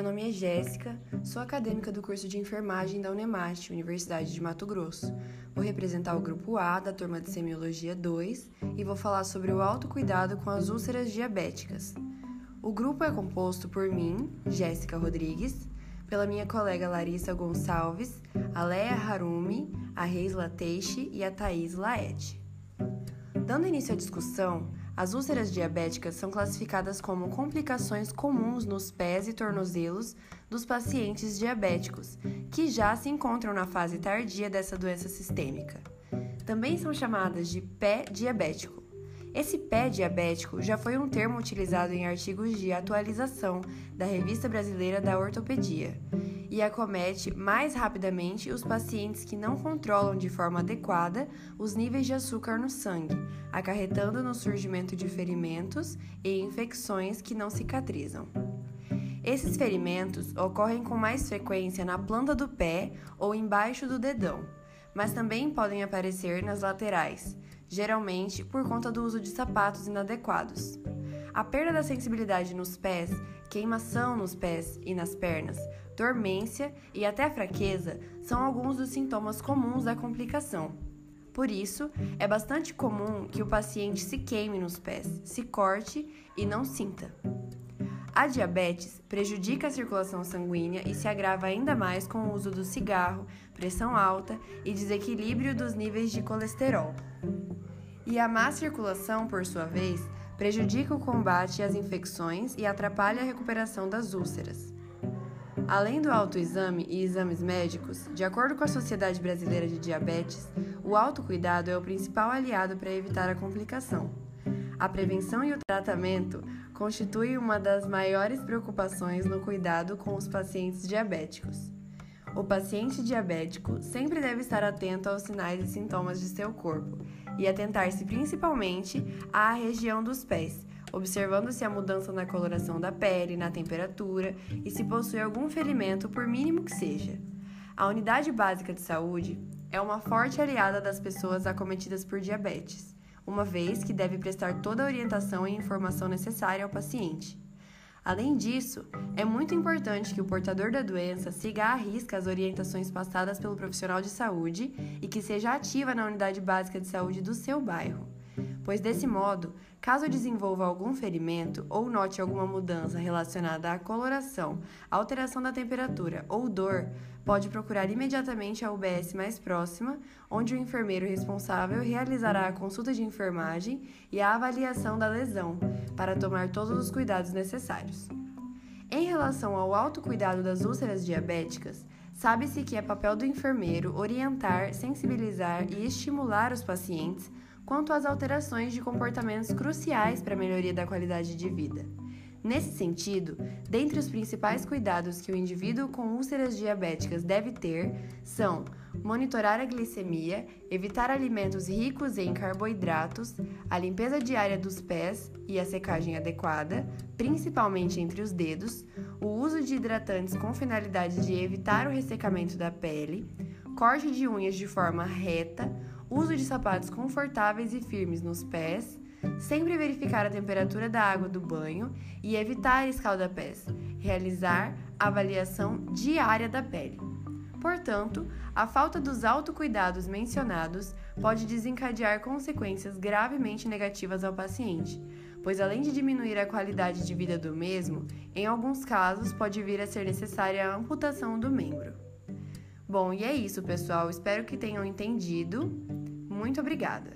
Meu nome é Jéssica, sou acadêmica do curso de enfermagem da Unemate, Universidade de Mato Grosso. Vou representar o grupo A da turma de Semiologia 2 e vou falar sobre o autocuidado com as úlceras diabéticas. O grupo é composto por mim, Jéssica Rodrigues, pela minha colega Larissa Gonçalves, a Leia Harumi, a Reis Lateixe e a Thaís Laete. Dando início à discussão, as úlceras diabéticas são classificadas como complicações comuns nos pés e tornozelos dos pacientes diabéticos, que já se encontram na fase tardia dessa doença sistêmica. Também são chamadas de pé diabético. Esse pé diabético já foi um termo utilizado em artigos de atualização da Revista Brasileira da Ortopedia e acomete mais rapidamente os pacientes que não controlam de forma adequada os níveis de açúcar no sangue, acarretando no surgimento de ferimentos e infecções que não cicatrizam. Esses ferimentos ocorrem com mais frequência na planta do pé ou embaixo do dedão, mas também podem aparecer nas laterais, geralmente por conta do uso de sapatos inadequados. A perda da sensibilidade nos pés, queimação nos pés e nas pernas, dormência e até fraqueza são alguns dos sintomas comuns da complicação. Por isso, é bastante comum que o paciente se queime nos pés, se corte e não sinta. A diabetes prejudica a circulação sanguínea e se agrava ainda mais com o uso do cigarro, pressão alta e desequilíbrio dos níveis de colesterol. E a má circulação, por sua vez, prejudica o combate às infecções e atrapalha a recuperação das úlceras. Além do autoexame e exames médicos, de acordo com a Sociedade Brasileira de Diabetes, o autocuidado é o principal aliado para evitar a complicação. A prevenção e o tratamento constituem uma das maiores preocupações no cuidado com os pacientes diabéticos. O paciente diabético sempre deve estar atento aos sinais e sintomas de seu corpo e atentar-se principalmente à região dos pés, observando se há mudança na coloração da pele, na temperatura e se possui algum ferimento, por mínimo que seja. A unidade básica de saúde é uma forte aliada das pessoas acometidas por diabetes, uma vez que deve prestar toda a orientação e informação necessária ao paciente. Além disso, é muito importante que o portador da doença siga à risca as orientações passadas pelo profissional de saúde e que seja ativa na unidade básica de saúde do seu bairro. Pois desse modo, caso desenvolva algum ferimento ou note alguma mudança relacionada à coloração, alteração da temperatura ou dor, pode procurar imediatamente a UBS mais próxima, onde o enfermeiro responsável realizará a consulta de enfermagem e a avaliação da lesão, para tomar todos os cuidados necessários. Em relação ao autocuidado das úlceras diabéticas, sabe-se que é papel do enfermeiro orientar, sensibilizar e estimular os pacientes quanto às alterações de comportamentos cruciais para a melhoria da qualidade de vida. Nesse sentido, dentre os principais cuidados que o indivíduo com úlceras diabéticas deve ter são monitorar a glicemia, evitar alimentos ricos em carboidratos, a limpeza diária dos pés e a secagem adequada, principalmente entre os dedos, o uso de hidratantes com finalidade de evitar o ressecamento da pele, corte de unhas de forma reta, uso de sapatos confortáveis e firmes nos pés Sempre verificar a temperatura da água do banho e evitar escaldapés. Realizar avaliação diária da pele. Portanto, a falta dos autocuidados mencionados pode desencadear consequências gravemente negativas ao paciente, pois além de diminuir a qualidade de vida do mesmo, em alguns casos pode vir a ser necessária a amputação do membro. Bom, e é isso, pessoal. Espero que tenham entendido. Muito obrigada!